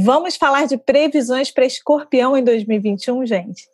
Vamos falar de previsões para escorpião em 2021, gente?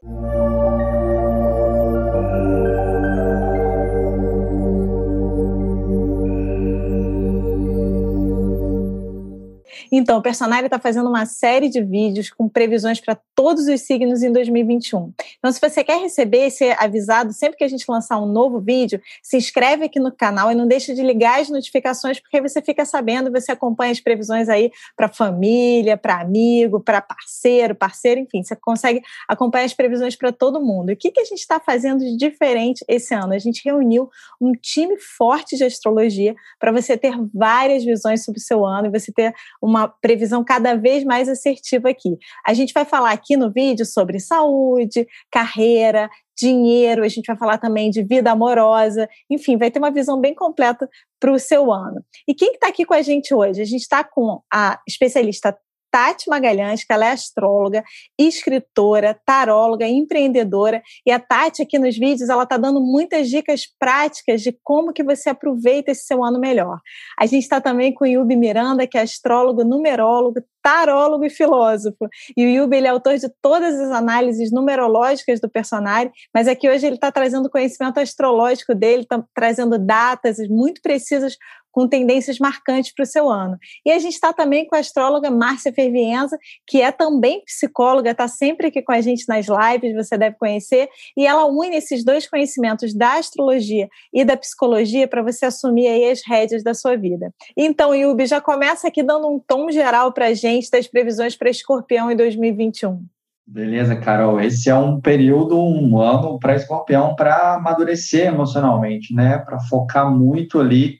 Então, o Personário está fazendo uma série de vídeos com previsões para todos os signos em 2021. Então, se você quer receber e ser avisado sempre que a gente lançar um novo vídeo, se inscreve aqui no canal e não deixe de ligar as notificações, porque você fica sabendo, você acompanha as previsões aí para família, para amigo, para parceiro, parceiro, enfim, você consegue acompanhar as previsões para todo mundo. E o que, que a gente está fazendo de diferente esse ano? A gente reuniu um time forte de astrologia para você ter várias visões sobre o seu ano e você ter uma previsão cada vez mais assertiva aqui. A gente vai falar aqui no vídeo sobre saúde, carreira, dinheiro, a gente vai falar também de vida amorosa, enfim, vai ter uma visão bem completa para o seu ano. E quem está aqui com a gente hoje? A gente está com a especialista Tati Magalhães, que ela é astróloga, escritora, taróloga, empreendedora. E a Tati aqui nos vídeos, ela está dando muitas dicas práticas de como que você aproveita esse seu ano melhor. A gente está também com o Yubi Miranda, que é astrólogo, numerólogo, tarólogo e filósofo. E o Yubi ele é autor de todas as análises numerológicas do personagem, mas aqui hoje ele está trazendo conhecimento astrológico dele, está trazendo datas muito precisas com tendências marcantes para o seu ano. E a gente está também com a astróloga Márcia Fervienza, que é também psicóloga, está sempre aqui com a gente nas lives, você deve conhecer, e ela une esses dois conhecimentos da astrologia e da psicologia para você assumir aí as rédeas da sua vida. Então, Yubi, já começa aqui dando um tom geral para a gente das previsões para escorpião em 2021. Beleza, Carol. Esse é um período, um ano para escorpião para amadurecer emocionalmente, né? Para focar muito ali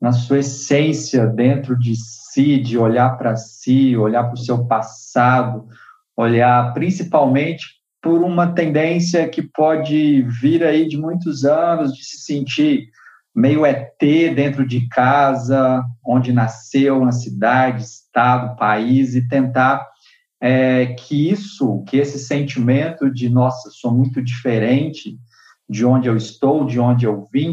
na sua essência dentro de si, de olhar para si, olhar para o seu passado, olhar principalmente por uma tendência que pode vir aí de muitos anos, de se sentir meio ET dentro de casa, onde nasceu, na cidade, estado, país, e tentar é, que isso, que esse sentimento de, nossa, sou muito diferente de onde eu estou, de onde eu vim,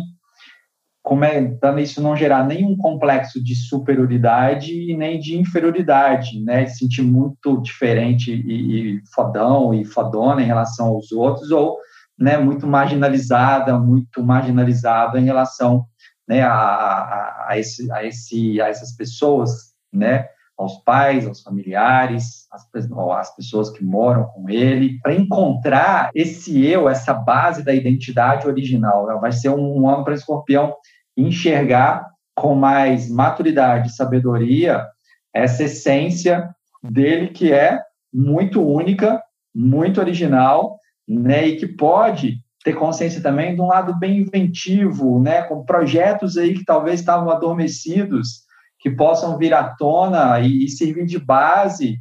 como é, isso não gerar nenhum complexo de superioridade e nem de inferioridade, né? Se sentir muito diferente e, e fodão e fodona em relação aos outros, ou né, muito marginalizada, muito marginalizada em relação né, a, a, a, esse, a, esse, a essas pessoas, né? aos pais, aos familiares, às, pessoas que moram com ele, para encontrar esse eu, essa base da identidade original. Vai ser um, um ano para escorpião enxergar com mais maturidade e sabedoria essa essência dele que é muito única, muito original, né, e que pode ter consciência também de um lado bem inventivo, né, com projetos aí que talvez estavam adormecidos, que possam vir à tona e, e servir de base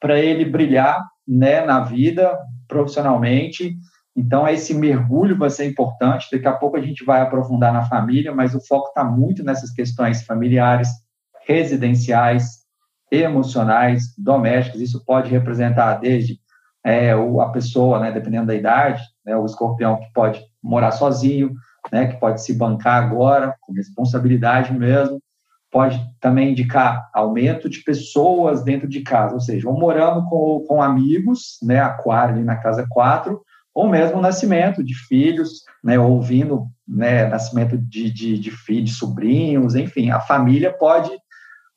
para ele brilhar, né, na vida profissionalmente então, esse mergulho vai ser importante. Daqui a pouco a gente vai aprofundar na família, mas o foco está muito nessas questões familiares, residenciais, emocionais, domésticas. Isso pode representar desde é, a pessoa, né, dependendo da idade, né, o escorpião que pode morar sozinho, né, que pode se bancar agora, com responsabilidade mesmo. Pode também indicar aumento de pessoas dentro de casa, ou seja, ou morando com, com amigos, né, aquário na casa 4, ou mesmo o nascimento de filhos, né, ouvindo né, nascimento de, de, de filhos, sobrinhos, enfim, a família pode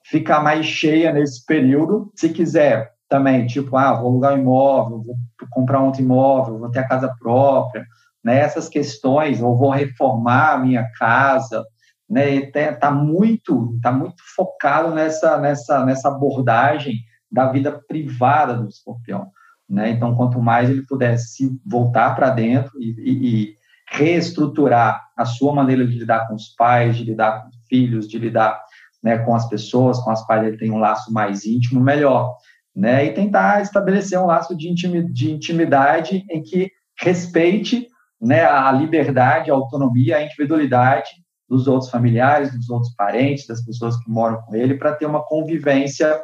ficar mais cheia nesse período, se quiser também, tipo, ah, vou alugar um imóvel, vou comprar outro imóvel, vou ter a casa própria, né, essas questões, ou vou reformar a minha casa, né, está muito, tá muito focado nessa, nessa, nessa abordagem da vida privada do escorpião. Né? Então, quanto mais ele pudesse voltar para dentro e, e, e, reestruturar a sua maneira de lidar com os pais, de lidar com os filhos, de lidar né, com as pessoas, com as quais ele tem um laço mais íntimo, melhor. Né? E tentar estabelecer um laço de, de intimidade em que respeite né, a liberdade, a autonomia, a individualidade dos outros familiares, dos outros parentes, das pessoas que moram com ele, para ter uma convivência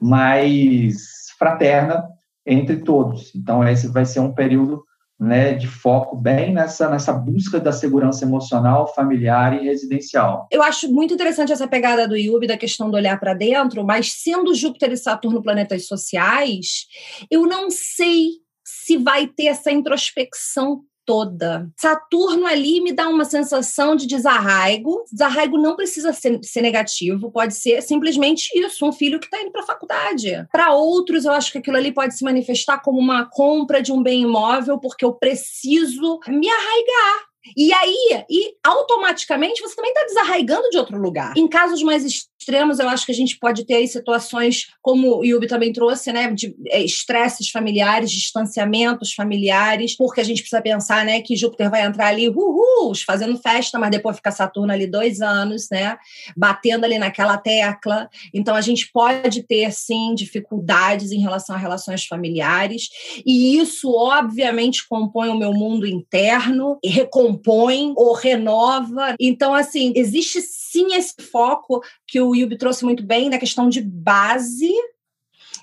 mais fraterna entre todos. Então, esse vai ser um período né, de foco bem nessa, nessa busca da segurança emocional, familiar e residencial. Eu acho muito interessante essa pegada do Yubi, da questão do olhar para dentro, mas sendo Júpiter e Saturno planetas sociais, eu não sei se vai ter essa introspecção toda. Saturno ali me dá uma sensação de desarraigo. Desarraigo não precisa ser, ser negativo, pode ser simplesmente isso, um filho que está indo para a faculdade. Para outros, eu acho que aquilo ali pode se manifestar como uma compra de um bem imóvel, porque eu preciso me arraigar e aí, e automaticamente você também está desarraigando de outro lugar. Em casos mais extremos, eu acho que a gente pode ter aí situações, como o Yubi também trouxe, né, de é, estresses familiares, distanciamentos familiares, porque a gente precisa pensar, né, que Júpiter vai entrar ali, uhul, fazendo festa, mas depois fica Saturno ali dois anos, né, batendo ali naquela tecla. Então, a gente pode ter, sim, dificuldades em relação a relações familiares, e isso, obviamente, compõe o meu mundo interno e recompõe compõe ou renova. Então, assim, existe sim esse foco que o Yubi trouxe muito bem na questão de base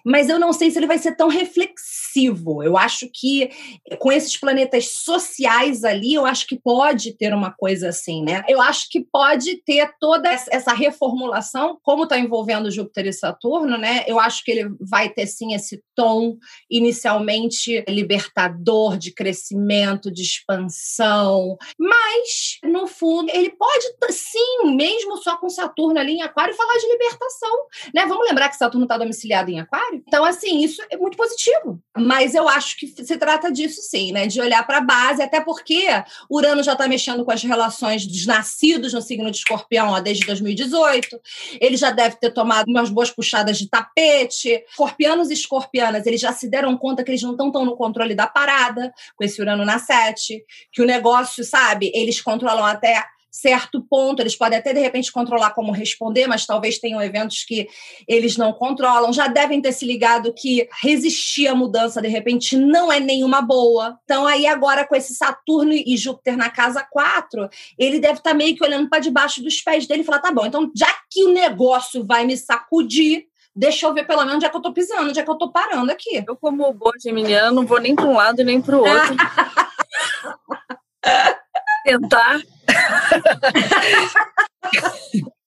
mas eu não sei se ele vai ser tão reflexivo. Eu acho que com esses planetas sociais ali, eu acho que pode ter uma coisa assim, né? Eu acho que pode ter toda essa reformulação, como está envolvendo Júpiter e Saturno, né? Eu acho que ele vai ter sim esse tom inicialmente libertador, de crescimento, de expansão, mas no fundo ele pode sim, mesmo só com Saturno ali em Aquário, falar de libertação, né? Vamos lembrar que Saturno está domiciliado em Aquário? Então, assim, isso é muito positivo. Mas eu acho que se trata disso sim, né? De olhar para a base, até porque Urano já está mexendo com as relações dos nascidos no signo de escorpião ó, desde 2018. Ele já deve ter tomado umas boas puxadas de tapete. Escorpianos e escorpianas, eles já se deram conta que eles não estão tão no controle da parada com esse Urano na sete, que o negócio, sabe, eles controlam até certo ponto. Eles podem até, de repente, controlar como responder, mas talvez tenham eventos que eles não controlam. Já devem ter se ligado que resistir à mudança, de repente, não é nenhuma boa. Então, aí agora, com esse Saturno e Júpiter na casa 4, ele deve estar tá meio que olhando para debaixo dos pés dele e falar: tá bom, então, já que o negócio vai me sacudir, deixa eu ver pelo menos onde é que eu tô pisando, onde é que eu tô parando aqui. Eu, como boa geminiana, não vou nem para um lado nem para o outro. Tentar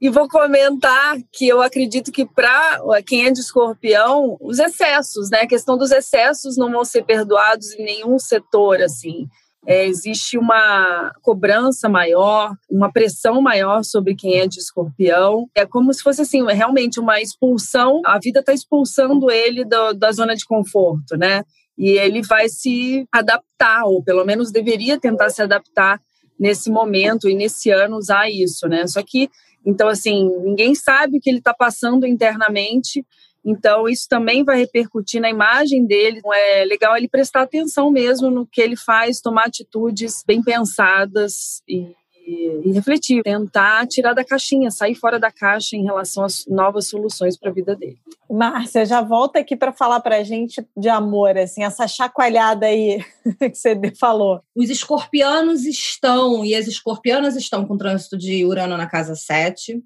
e vou comentar que eu acredito que para quem é de escorpião, os excessos, né? A questão dos excessos não vão ser perdoados em nenhum setor, assim. É, existe uma cobrança maior, uma pressão maior sobre quem é de escorpião. É como se fosse assim, realmente uma expulsão. A vida está expulsando ele do, da zona de conforto, né? E ele vai se adaptar, ou pelo menos deveria tentar se adaptar nesse momento e nesse ano usar isso, né? Só que, então, assim, ninguém sabe o que ele está passando internamente, então isso também vai repercutir na imagem dele. É legal ele prestar atenção mesmo no que ele faz, tomar atitudes bem pensadas e e, refletir, tentar tirar da caixinha, sair fora da caixa em relação às novas soluções para a vida dele. Márcia, já volta aqui para falar para a gente de amor, assim, essa chacoalhada aí que você falou. Os escorpianos estão, e as escorpianas estão com trânsito de Urano na casa 7,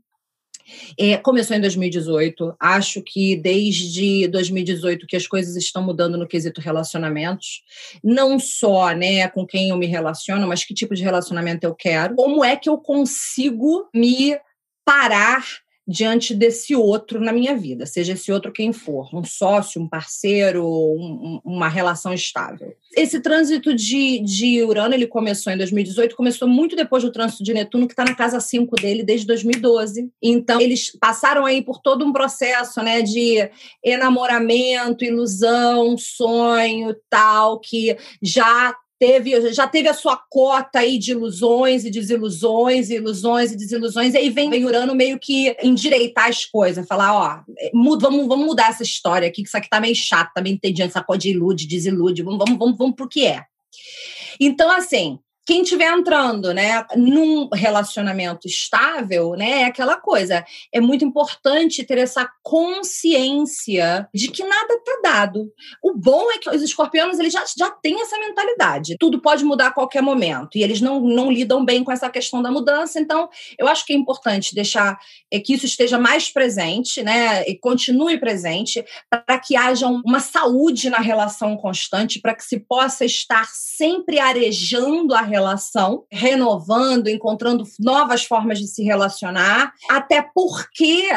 é, começou em 2018. Acho que desde 2018 que as coisas estão mudando no quesito relacionamentos. Não só né, com quem eu me relaciono, mas que tipo de relacionamento eu quero. Como é que eu consigo me parar diante desse outro na minha vida, seja esse outro quem for, um sócio, um parceiro, um, uma relação estável. Esse trânsito de, de Urano, ele começou em 2018, começou muito depois do trânsito de Netuno, que está na casa 5 dele desde 2012. Então, eles passaram aí por todo um processo né, de enamoramento, ilusão, sonho, tal, que já teve, já teve a sua cota aí de ilusões e desilusões, ilusões e desilusões, e aí vem, vem Urano meio que endireitar as coisas, falar, ó, muda, vamos, vamos mudar essa história aqui, que isso aqui tá meio chato, tá meio entediante, essa coisa de ilude, desilude, vamos, vamos, vamos, vamos pro que é. Então, assim, quem estiver entrando, né, num relacionamento estável, né, é aquela coisa. É muito importante ter essa consciência de que nada está dado. O bom é que os escorpianos eles já, já têm essa mentalidade. Tudo pode mudar a qualquer momento e eles não, não lidam bem com essa questão da mudança. Então, eu acho que é importante deixar é, que isso esteja mais presente, né, e continue presente para que haja uma saúde na relação constante, para que se possa estar sempre arejando a relação, renovando, encontrando novas formas de se relacionar, até porque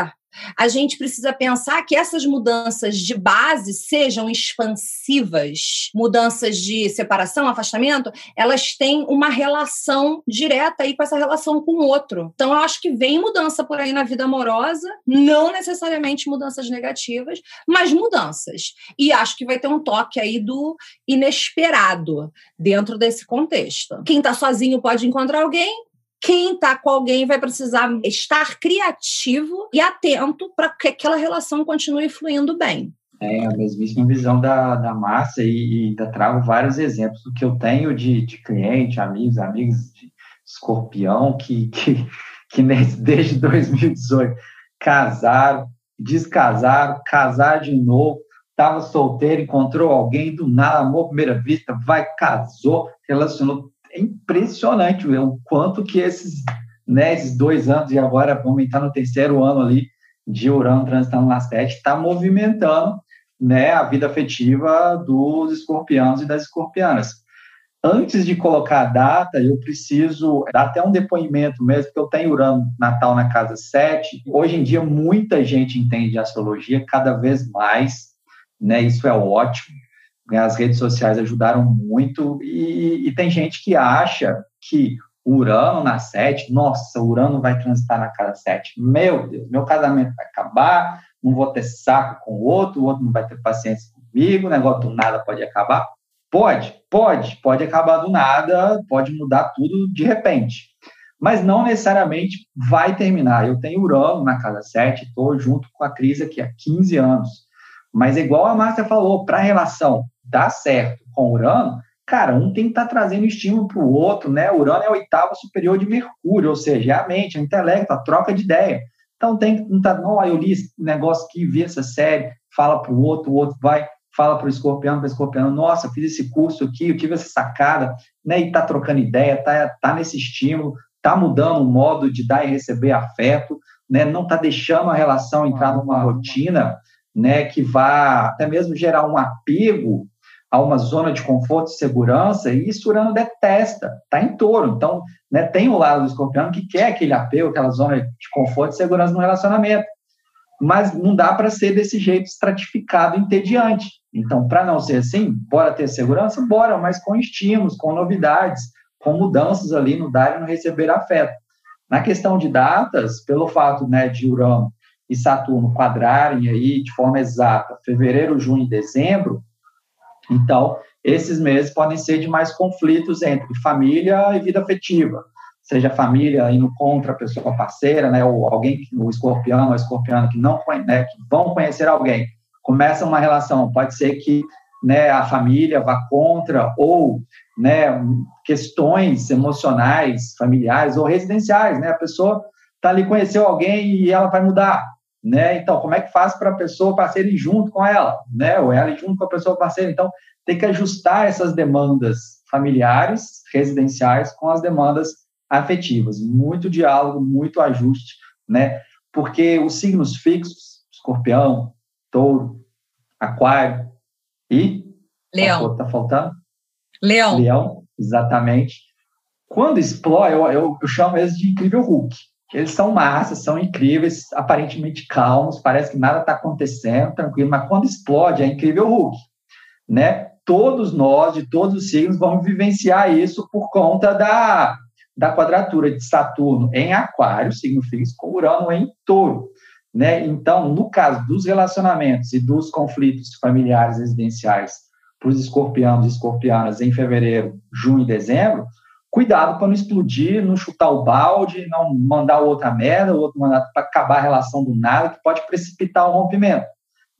a gente precisa pensar que essas mudanças de base sejam expansivas, mudanças de separação, afastamento, elas têm uma relação direta aí com essa relação com o outro. Então, eu acho que vem mudança por aí na vida amorosa, não necessariamente mudanças negativas, mas mudanças. E acho que vai ter um toque aí do inesperado dentro desse contexto. Quem está sozinho pode encontrar alguém, quem está com alguém vai precisar estar criativo e atento para que aquela relação continue fluindo bem. É a mesmíssima visão da, da Márcia e, e da trago vários exemplos do que eu tenho de, de cliente, amigos, amigos de escorpião que, que, que desde 2018 casaram, descasaram, casaram de novo, estava solteiro, encontrou alguém do nada, amor à primeira vista, vai, casou, relacionou é impressionante o quanto que esses, né, esses dois anos, e agora vamos entrar no terceiro ano ali de Urano transitando na sete, está movimentando né, a vida afetiva dos escorpianos e das escorpianas. Antes de colocar a data, eu preciso dar até um depoimento mesmo, porque eu tenho Urano Natal na casa 7. Hoje em dia, muita gente entende astrologia, cada vez mais, né? Isso é ótimo. Né, as redes sociais ajudaram muito e, e tem gente que acha que Urano na 7, nossa, Urano vai transitar na casa 7. Meu Deus, meu casamento vai acabar, não vou ter saco com o outro, o outro não vai ter paciência comigo, o negócio do nada pode acabar. Pode, pode, pode acabar do nada, pode mudar tudo de repente. Mas não necessariamente vai terminar. Eu tenho Urano na casa 7, estou junto com a Cris aqui há 15 anos. Mas igual a Márcia falou, para a relação dar certo com Urano, cara, um tem que estar tá trazendo estímulo para o outro, né? Urano é a oitava superior de Mercúrio, ou seja, é a mente, é o intelecto, a troca de ideia. Então tem que estar, tá, não, eu li esse negócio aqui, vi essa série, fala para o outro, o outro vai, fala para o escorpião, para o escorpião, nossa, fiz esse curso aqui, eu tive essa sacada, né? E tá trocando ideia, tá, tá nesse estímulo, tá mudando o modo de dar e receber afeto, né? Não tá deixando a relação entrar numa rotina, né? Que vá até mesmo gerar um apego a uma zona de conforto e segurança, e isso Urano detesta, está em touro. Então, né, tem o lado do escorpião que quer aquele apego, aquela zona de conforto e segurança no relacionamento. Mas não dá para ser desse jeito estratificado, entediante. Então, para não ser assim, bora ter segurança? Bora, mas com estímulos, com novidades, com mudanças ali no dar e no receber afeto. Na questão de datas, pelo fato né, de Urano e Saturno quadrarem aí de forma exata fevereiro, junho e dezembro, então, esses meses podem ser de mais conflitos entre família e vida afetiva, seja família indo contra a pessoa parceira, né, ou alguém, o escorpião ou escorpiano que não né, que vão conhecer alguém, começa uma relação, pode ser que né, a família vá contra ou né, questões emocionais, familiares ou residenciais, né, a pessoa está ali conheceu alguém e ela vai mudar, né? Então, como é que faz para a pessoa parceira ir junto com ela, né? Ou ela ir junto com a pessoa parceira. Então, tem que ajustar essas demandas familiares, residenciais, com as demandas afetivas. Muito diálogo, muito ajuste, né? Porque os signos fixos, escorpião, touro, aquário e... Leão. Está faltando? Leão. Leão, exatamente. Quando explode, eu, eu, eu chamo eles de incrível Hulk eles são massas, são incríveis, aparentemente calmos, parece que nada está acontecendo, tranquilo, mas quando explode é incrível Hulk, né? Todos nós, de todos os signos, vamos vivenciar isso por conta da, da quadratura de Saturno em Aquário, signo fixo, com Urano em Touro, né? Então, no caso dos relacionamentos e dos conflitos familiares residenciais para os escorpianos e escorpianas em fevereiro, junho e dezembro, cuidado para não explodir, não chutar o balde, não mandar outra merda, o outro mandar para acabar a relação do nada, que pode precipitar o rompimento.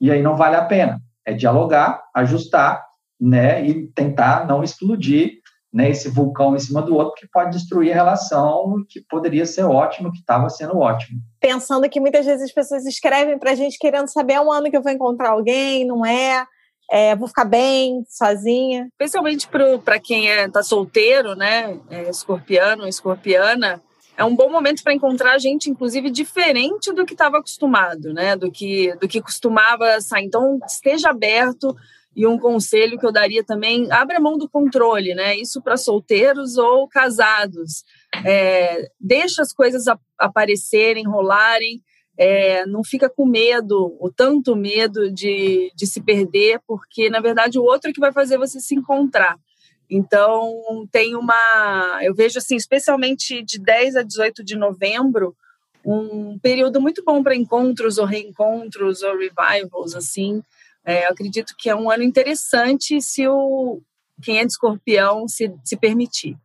E aí não vale a pena. É dialogar, ajustar, né, e tentar não explodir, né, esse vulcão em cima do outro que pode destruir a relação que poderia ser ótimo, que estava sendo ótimo. Pensando que muitas vezes as pessoas escrevem para a gente querendo saber é um ano que eu vou encontrar alguém, não é? É vou ficar bem sozinha. Especialmente para quem está é, tá solteiro, né? É, escorpiano, escorpiana, é um bom momento para encontrar gente, inclusive, diferente do que estava acostumado, né? Do que, do que costumava sair. Então, esteja aberto. E um conselho que eu daria também, abra mão do controle, né? Isso para solteiros ou casados. É, deixa as coisas aparecerem, rolarem. É, não fica com medo, o tanto medo de, de se perder, porque, na verdade, o outro é que vai fazer você se encontrar. Então, tem uma. Eu vejo, assim, especialmente de 10 a 18 de novembro, um período muito bom para encontros ou reencontros ou revivals, assim. É, acredito que é um ano interessante se o quem é de escorpião se, se permitir.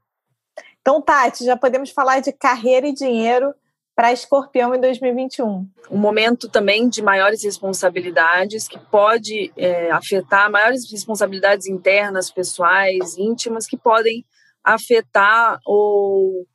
Então, Tati, já podemos falar de carreira e dinheiro para Escorpião em 2021. Um momento também de maiores responsabilidades que pode é, afetar maiores responsabilidades internas, pessoais, íntimas que podem afetar ou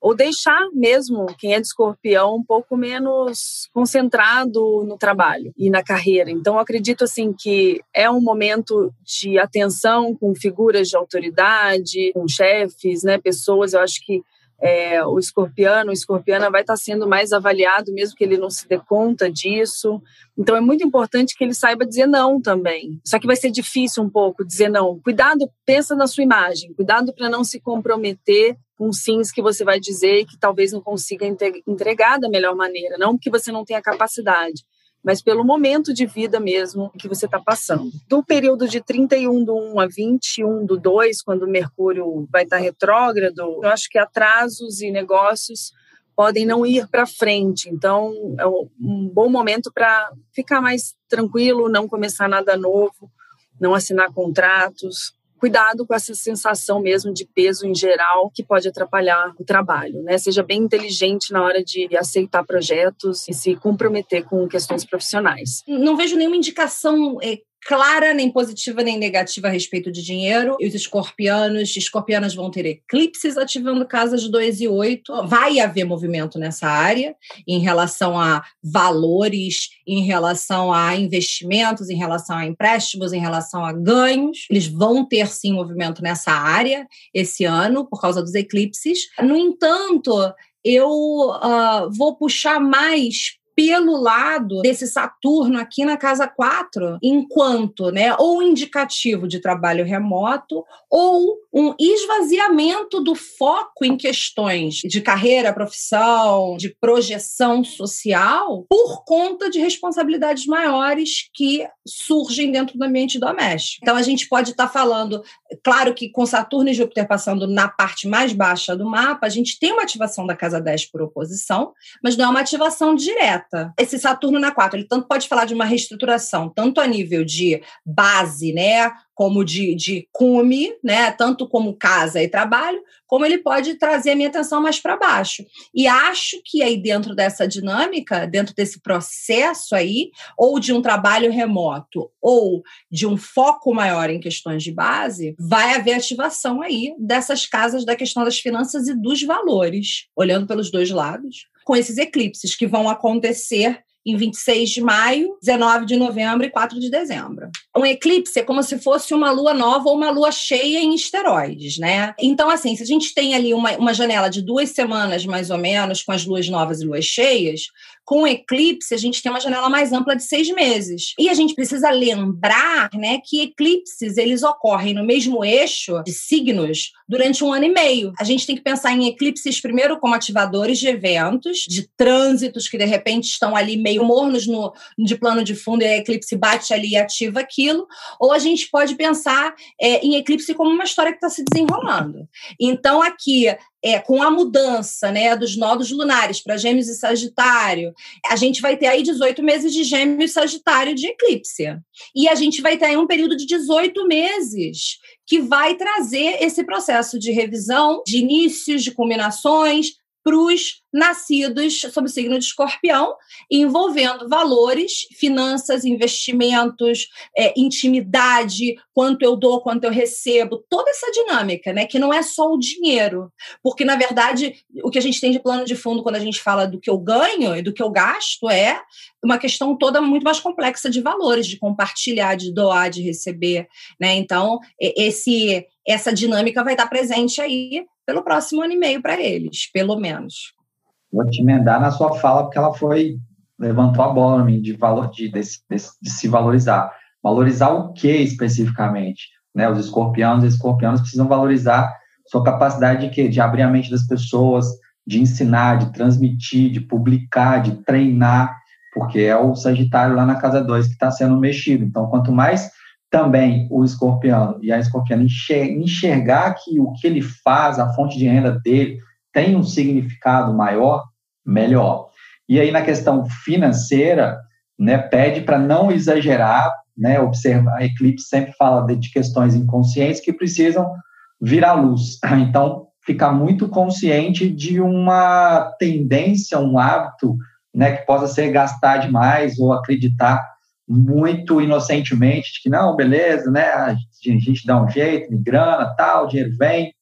ou deixar mesmo quem é de escorpião um pouco menos concentrado no trabalho e na carreira. Então, acredito assim que é um momento de atenção com figuras de autoridade, com chefes, né, pessoas. Eu acho que é, o escorpiano, o escorpiana vai estar sendo mais avaliado, mesmo que ele não se dê conta disso. Então é muito importante que ele saiba dizer não também. Só que vai ser difícil um pouco dizer não. Cuidado, pensa na sua imagem, cuidado para não se comprometer com sims que você vai dizer e que talvez não consiga entregar da melhor maneira, não porque você não tenha capacidade, mas pelo momento de vida mesmo que você está passando. Do período de 31 do 1 a 21 do 2, quando o Mercúrio vai estar tá retrógrado, eu acho que atrasos e negócios podem não ir para frente. Então, é um bom momento para ficar mais tranquilo, não começar nada novo, não assinar contratos, cuidado com essa sensação mesmo de peso em geral que pode atrapalhar o trabalho, né? Seja bem inteligente na hora de aceitar projetos e se comprometer com questões profissionais. Não vejo nenhuma indicação é, clara, nem positiva nem negativa a respeito de dinheiro. E os escorpianos, escorpianas vão ter eclipses ativando casas 2 e 8. Vai haver movimento nessa área em relação a valores, em relação a investimentos, em relação a empréstimos, em relação a ganhos. Eles vão ter sim movimento nessa área esse ano por causa dos eclipses. No entanto, eu uh, vou puxar mais pelo lado desse Saturno aqui na casa 4, enquanto, né, ou indicativo de trabalho remoto, ou um esvaziamento do foco em questões de carreira, profissão, de projeção social, por conta de responsabilidades maiores que surgem dentro do ambiente doméstico. Então, a gente pode estar tá falando, claro que com Saturno e Júpiter passando na parte mais baixa do mapa, a gente tem uma ativação da casa 10 por oposição, mas não é uma ativação direta esse Saturno na 4, ele tanto pode falar de uma reestruturação, tanto a nível de base, né, como de, de cume, né, tanto como casa e trabalho, como ele pode trazer a minha atenção mais para baixo. E acho que aí dentro dessa dinâmica, dentro desse processo aí, ou de um trabalho remoto, ou de um foco maior em questões de base, vai haver ativação aí dessas casas da questão das finanças e dos valores, olhando pelos dois lados com esses eclipses que vão acontecer em 26 de maio, 19 de novembro e 4 de dezembro. Um eclipse é como se fosse uma lua nova ou uma lua cheia em esteroides, né? Então, assim, se a gente tem ali uma, uma janela de duas semanas, mais ou menos, com as luas novas e luas cheias, com eclipse, a gente tem uma janela mais ampla de seis meses. E a gente precisa lembrar né, que eclipses eles ocorrem no mesmo eixo de signos durante um ano e meio. A gente tem que pensar em eclipses primeiro como ativadores de eventos, de trânsitos que de repente estão ali meio mornos no, de plano de fundo e a eclipse bate ali e ativa aquilo. Ou a gente pode pensar é, em eclipse como uma história que está se desenrolando. Então, aqui, é, com a mudança né, dos nodos lunares para Gêmeos e Sagitário, a gente vai ter aí 18 meses de Gêmeos e Sagitário de eclipse. E a gente vai ter aí um período de 18 meses que vai trazer esse processo de revisão, de inícios, de combinações, para os nascidos sob o signo de escorpião, envolvendo valores, finanças, investimentos, é, intimidade, quanto eu dou, quanto eu recebo, toda essa dinâmica, né? Que não é só o dinheiro. Porque, na verdade, o que a gente tem de plano de fundo quando a gente fala do que eu ganho e do que eu gasto é uma questão toda muito mais complexa de valores, de compartilhar, de doar, de receber, né? Então, esse essa dinâmica vai estar presente aí pelo próximo ano e meio para eles, pelo menos. Vou te emendar na sua fala, porque ela foi, levantou a bola mim, de, valor, de, de, de, de se valorizar. Valorizar o que especificamente? Né? Os escorpianos e escorpianos precisam valorizar sua capacidade de quê? De abrir a mente das pessoas, de ensinar, de transmitir, de publicar, de treinar, porque é o Sagitário lá na casa 2 que está sendo mexido. Então, quanto mais também o escorpião e a escorpiana enxergar que o que ele faz, a fonte de renda dele, tem um significado maior, melhor. E aí, na questão financeira, né, pede para não exagerar, né, observa, a Eclipse sempre fala de, de questões inconscientes que precisam vir à luz. Então, ficar muito consciente de uma tendência, um hábito, né, que possa ser gastar demais ou acreditar muito inocentemente de que não, beleza, né? A gente dá um jeito, grana, tal, o dinheiro vem.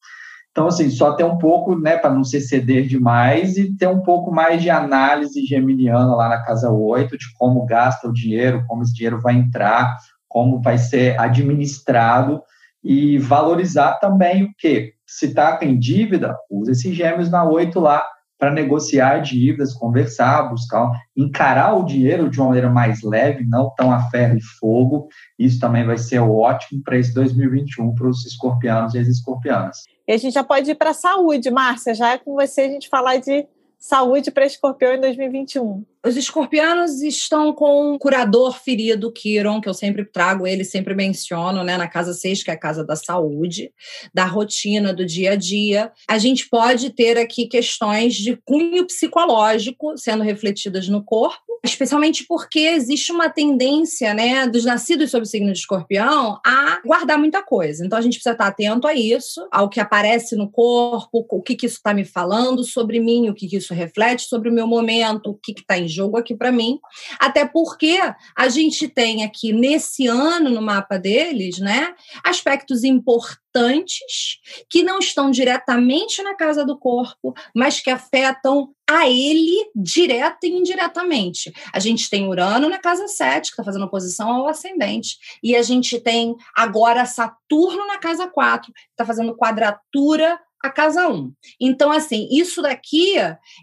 Então, assim, só ter um pouco, né, para não se ceder demais e ter um pouco mais de análise geminiana lá na casa 8, de como gasta o dinheiro, como esse dinheiro vai entrar, como vai ser administrado e valorizar também o quê? Se está em dívida, usa esses gêmeos na 8 lá para negociar dívidas, conversar, buscar, encarar o dinheiro de uma maneira mais leve, não tão a ferro e fogo. Isso também vai ser ótimo para esse 2021 para os escorpianos e as escorpianas. E a gente já pode ir para a saúde, Márcia. Já é com você a gente falar de saúde para escorpião em 2021. Os escorpianos estão com um curador ferido, Kiron, que eu sempre trago ele, sempre menciono, né, na casa 6, que é a casa da saúde, da rotina, do dia a dia. A gente pode ter aqui questões de cunho psicológico sendo refletidas no corpo, especialmente porque existe uma tendência, né, dos nascidos sob o signo de escorpião a guardar muita coisa. Então a gente precisa estar atento a isso, ao que aparece no corpo, o que, que isso está me falando sobre mim, o que, que isso reflete sobre o meu momento, o que está em jogo aqui para mim. Até porque a gente tem aqui nesse ano no mapa deles, né, aspectos importantes que não estão diretamente na casa do corpo, mas que afetam a ele direta e indiretamente. A gente tem Urano na casa 7, que está fazendo oposição ao ascendente, e a gente tem agora Saturno na casa 4, que está fazendo quadratura a casa 1. Então, assim, isso daqui,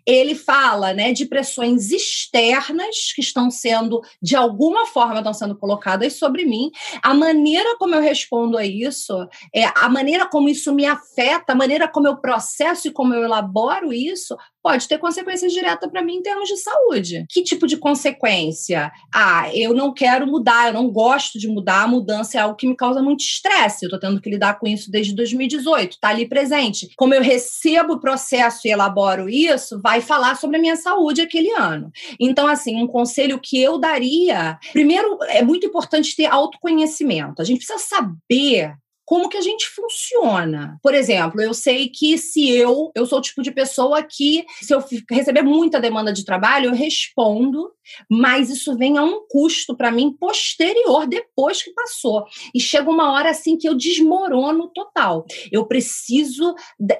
ele fala, né, de pressões externas que estão sendo, de alguma forma, estão sendo colocadas sobre mim. A maneira como eu respondo a isso, é, a maneira como isso me afeta, a maneira como eu processo e como eu elaboro isso, pode ter consequências diretas para mim em termos de saúde. Que tipo de consequência? Ah, eu não quero mudar, eu não gosto de mudar, a mudança é algo que me causa muito estresse. Eu estou tendo que lidar com isso desde 2018, está ali presente. Como eu recebo o processo e elaboro isso, vai falar sobre a minha saúde aquele ano. Então, assim, um conselho que eu daria, primeiro, é muito importante ter autoconhecimento. A gente precisa saber como que a gente funciona. Por exemplo, eu sei que se eu, eu sou o tipo de pessoa que, se eu receber muita demanda de trabalho, eu respondo, mas isso vem a um custo para mim posterior, depois que passou. E chega uma hora assim que eu desmorono total. Eu preciso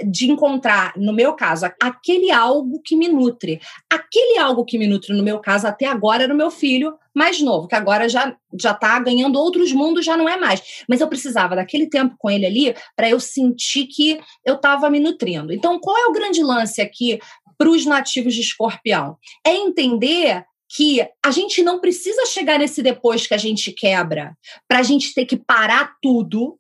de encontrar, no meu caso, aquele algo que me nutre. Aquele algo que me nutre, no meu caso, até agora era o meu filho, mais novo, que agora já já está ganhando outros mundos, já não é mais. Mas eu precisava daquele tempo com ele ali para eu sentir que eu estava me nutrindo. Então, qual é o grande lance aqui para os nativos de escorpião? É entender que a gente não precisa chegar nesse depois que a gente quebra para a gente ter que parar tudo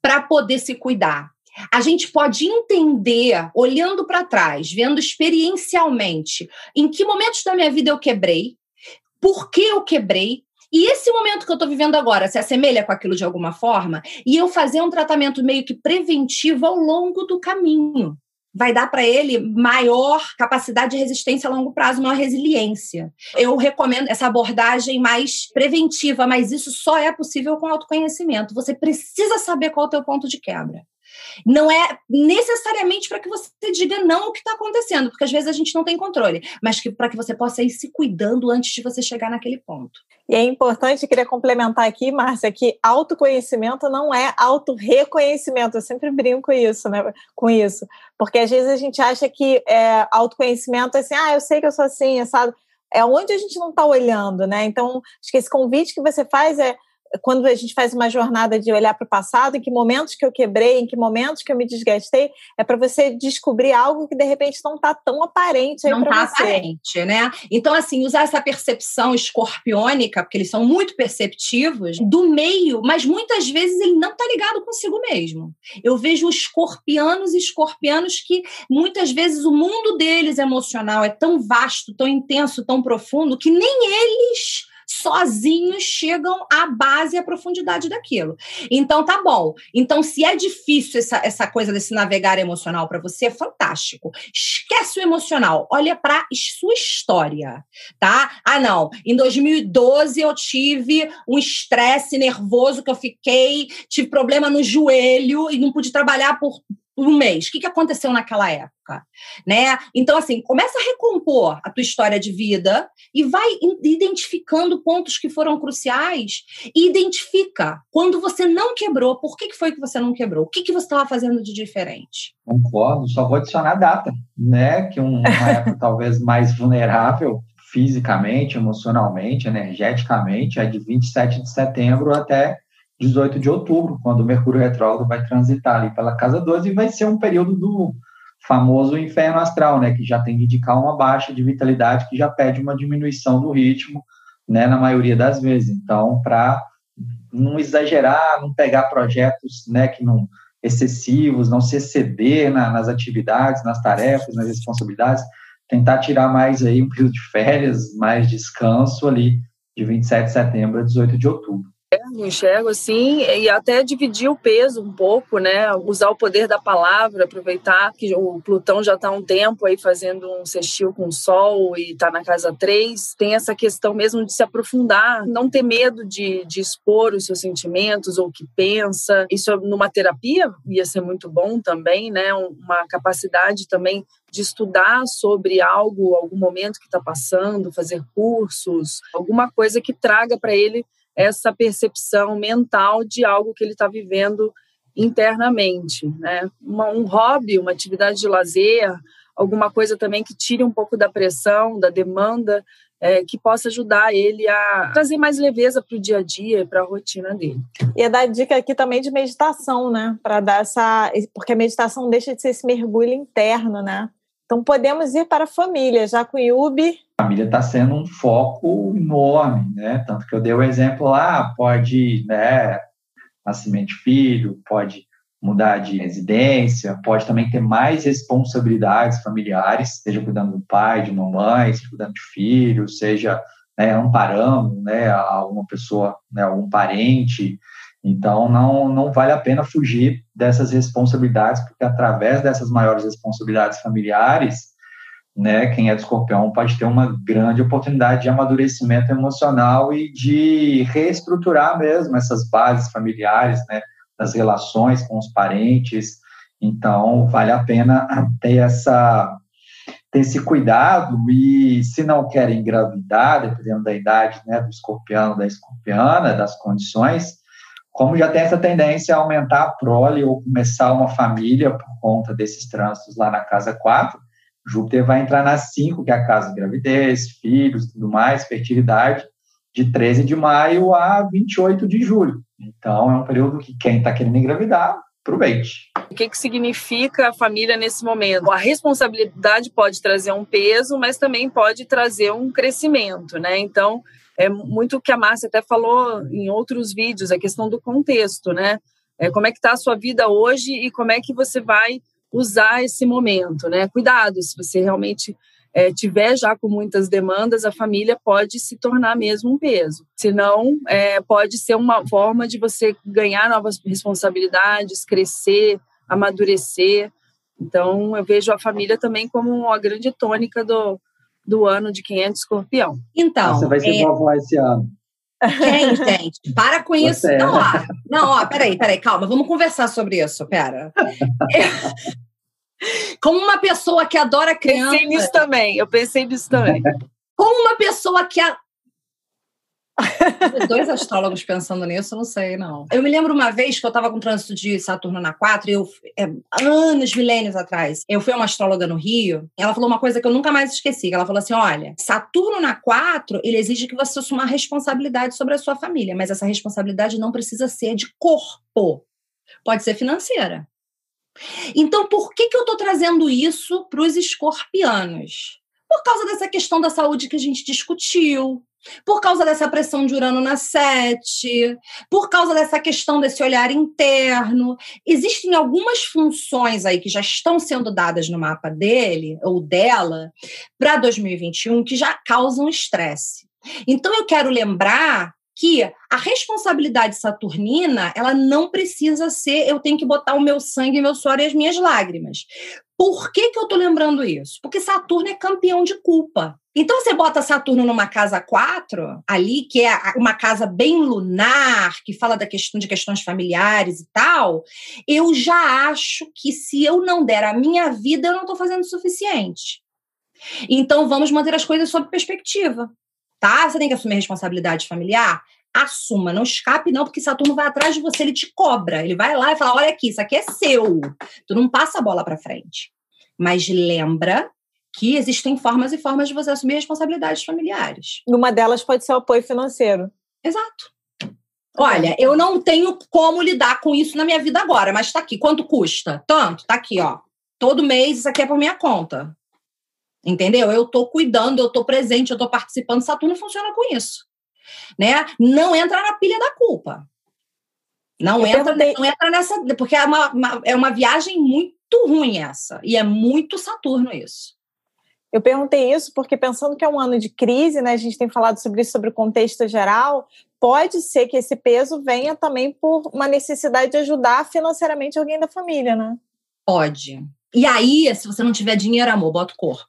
para poder se cuidar. A gente pode entender, olhando para trás, vendo experiencialmente, em que momentos da minha vida eu quebrei, por que eu quebrei, e esse momento que eu estou vivendo agora se assemelha com aquilo de alguma forma? E eu fazer um tratamento meio que preventivo ao longo do caminho. Vai dar para ele maior capacidade de resistência a longo prazo, maior resiliência. Eu recomendo essa abordagem mais preventiva, mas isso só é possível com autoconhecimento. Você precisa saber qual é o teu ponto de quebra. Não é necessariamente para que você diga não ao que está acontecendo, porque às vezes a gente não tem controle, mas que para que você possa ir se cuidando antes de você chegar naquele ponto. E é importante, queria complementar aqui, Márcia, que autoconhecimento não é auto-reconhecimento. Eu sempre brinco isso, né, com isso. Porque às vezes a gente acha que é, autoconhecimento é assim, ah, eu sei que eu sou assim, sabe? É onde a gente não está olhando, né? Então, acho que esse convite que você faz é quando a gente faz uma jornada de olhar para o passado, em que momentos que eu quebrei, em que momentos que eu me desgastei, é para você descobrir algo que de repente não está tão aparente aí para tá você. aparente, né? Então, assim, usar essa percepção escorpiônica, porque eles são muito perceptivos, do meio, mas muitas vezes ele não está ligado consigo mesmo. Eu vejo escorpianos e escorpianos que muitas vezes o mundo deles emocional é tão vasto, tão intenso, tão profundo, que nem eles sozinhos chegam à base e à profundidade daquilo. Então, tá bom. Então, se é difícil essa, essa coisa desse navegar emocional para você, é fantástico. Esquece o emocional, olha para sua história, tá? Ah, não. Em 2012 eu tive um estresse nervoso que eu fiquei, tive problema no joelho e não pude trabalhar por um mês. O que, que aconteceu naquela época? Né? Então, assim, começa a recompor a tua história de vida e vai identificando pontos que foram cruciais e identifica quando você não quebrou, por que, foi que você não quebrou? O que, que você estava fazendo de diferente? Concordo, só vou adicionar data, né? Que uma época talvez mais vulnerável fisicamente, emocionalmente, energeticamente, é de 27 de setembro até 18 de outubro, quando o Mercúrio retrógrado vai transitar ali pela casa 12 e vai ser um período do famoso inferno astral, né, que já tem de indicar uma baixa de vitalidade, que já pede uma diminuição do ritmo, né, na maioria das vezes. Então, para não exagerar, não pegar projetos, né, que não excessivos, não se exceder na, nas atividades, nas tarefas, nas responsabilidades, tentar tirar mais aí um período de férias, mais descanso ali de 27 de setembro a 18 de outubro enxergo assim, e até dividir o peso um pouco, né? Usar o poder da palavra, aproveitar que o Plutão já está um tempo aí fazendo um sextil com o Sol e está na casa 3. Tem essa questão mesmo de se aprofundar, não ter medo de, de expor os seus sentimentos ou o que pensa. Isso numa terapia ia ser muito bom também, né? Uma capacidade também de estudar sobre algo, algum momento que está passando, fazer cursos, alguma coisa que traga para ele essa percepção mental de algo que ele está vivendo internamente, né? Uma, um hobby, uma atividade de lazer, alguma coisa também que tire um pouco da pressão, da demanda, é, que possa ajudar ele a trazer mais leveza para o dia a dia, para a rotina dele. E é dar dica aqui também de meditação, né? Para dar essa. Porque a meditação deixa de ser esse mergulho interno, né? Então podemos ir para a família, já com o Yubi. A família está sendo um foco enorme, né? Tanto que eu dei o exemplo lá, pode, né, nascimento de filho, pode mudar de residência, pode também ter mais responsabilidades familiares, seja cuidando do pai, de mamãe, seja cuidando de filho, seja né, amparando né, alguma pessoa, né, algum parente, então, não, não vale a pena fugir dessas responsabilidades, porque através dessas maiores responsabilidades familiares, né, quem é de escorpião pode ter uma grande oportunidade de amadurecimento emocional e de reestruturar mesmo essas bases familiares, né, das relações com os parentes. Então, vale a pena ter essa ter esse cuidado e se não quer engravidar, dependendo da idade, né, do escorpião, da escorpiana, das condições, como já tem essa tendência a aumentar a prole ou começar uma família por conta desses trânsitos lá na casa 4, Júpiter vai entrar na 5, que é a casa de gravidez, filhos, tudo mais, fertilidade, de 13 de maio a 28 de julho. Então, é um período que quem está querendo engravidar, aproveite. O que, que significa a família nesse momento? A responsabilidade pode trazer um peso, mas também pode trazer um crescimento, né? Então, é muito o que a Márcia até falou em outros vídeos, a questão do contexto, né? É, como é que está a sua vida hoje e como é que você vai usar esse momento, né? Cuidado, se você realmente é, tiver já com muitas demandas, a família pode se tornar mesmo um peso. Senão, é, pode ser uma forma de você ganhar novas responsabilidades, crescer, amadurecer. Então, eu vejo a família também como uma grande tônica do, do ano de quem é de escorpião. Então. Você vai ser é... vovó esse ano. Quem, gente? Para com isso. Você. Não, Não, ó, peraí, peraí, calma, vamos conversar sobre isso, pera. Como uma pessoa que adora criança. Pensei nisso também, eu pensei nisso também. Como uma pessoa que a, Dois astrólogos pensando nisso, não sei, não. Eu me lembro uma vez que eu estava com trânsito de Saturno na 4, eu, é, anos, milênios atrás, eu fui uma astróloga no Rio, ela falou uma coisa que eu nunca mais esqueci, ela falou assim, olha, Saturno na 4, ele exige que você assuma uma responsabilidade sobre a sua família, mas essa responsabilidade não precisa ser de corpo, pode ser financeira. Então, por que, que eu estou trazendo isso para os escorpianos? Por causa dessa questão da saúde que a gente discutiu, por causa dessa pressão de Urano na sete, por causa dessa questão desse olhar interno. Existem algumas funções aí que já estão sendo dadas no mapa dele ou dela para 2021 que já causam estresse. Então eu quero lembrar que a responsabilidade saturnina, ela não precisa ser eu tenho que botar o meu sangue, meu suor e as minhas lágrimas. Por que, que eu estou lembrando isso? Porque Saturno é campeão de culpa. Então você bota Saturno numa casa 4, ali, que é uma casa bem lunar, que fala da questão de questões familiares e tal, eu já acho que se eu não der a minha vida, eu não estou fazendo o suficiente. Então vamos manter as coisas sob perspectiva. Tá? Você tem que assumir responsabilidade familiar? assuma, não escape não, porque Saturno vai atrás de você, ele te cobra, ele vai lá e fala, olha aqui, isso aqui é seu, tu não passa a bola para frente. Mas lembra que existem formas e formas de você assumir responsabilidades familiares. Uma delas pode ser o apoio financeiro. Exato. Olha, eu não tenho como lidar com isso na minha vida agora, mas tá aqui. Quanto custa? Tanto, tá aqui, ó. Todo mês isso aqui é por minha conta. Entendeu? Eu tô cuidando, eu tô presente, eu tô participando. Saturno funciona com isso né? Não entra na pilha da culpa. Não entra, não entra nessa. Porque é uma, uma, é uma viagem muito ruim essa. E é muito Saturno isso. Eu perguntei isso porque, pensando que é um ano de crise, né, a gente tem falado sobre isso, sobre o contexto geral, pode ser que esse peso venha também por uma necessidade de ajudar financeiramente alguém da família, né? Pode. E aí, se você não tiver dinheiro, amor, bota o corpo.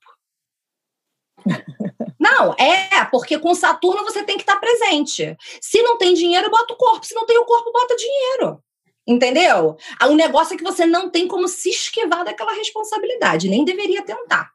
Não, é, porque com Saturno você tem que estar presente. Se não tem dinheiro, bota o corpo. Se não tem o corpo, bota dinheiro. Entendeu? O negócio é que você não tem como se esquivar daquela responsabilidade, nem deveria tentar.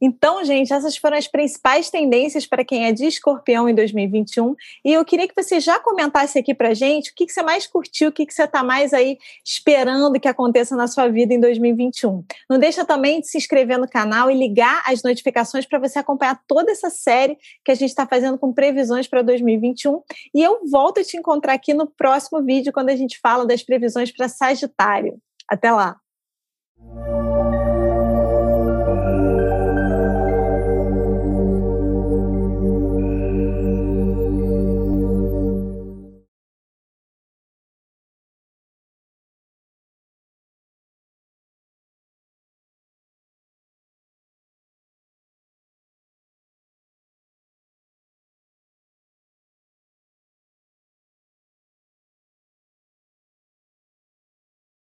Então, gente, essas foram as principais tendências para quem é de escorpião em 2021. E eu queria que você já comentasse aqui para gente o que, que você mais curtiu, o que, que você está mais aí esperando que aconteça na sua vida em 2021. Não deixa também de se inscrever no canal e ligar as notificações para você acompanhar toda essa série que a gente está fazendo com previsões para 2021. E eu volto a te encontrar aqui no próximo vídeo, quando a gente fala das previsões para Sagitário. Até lá!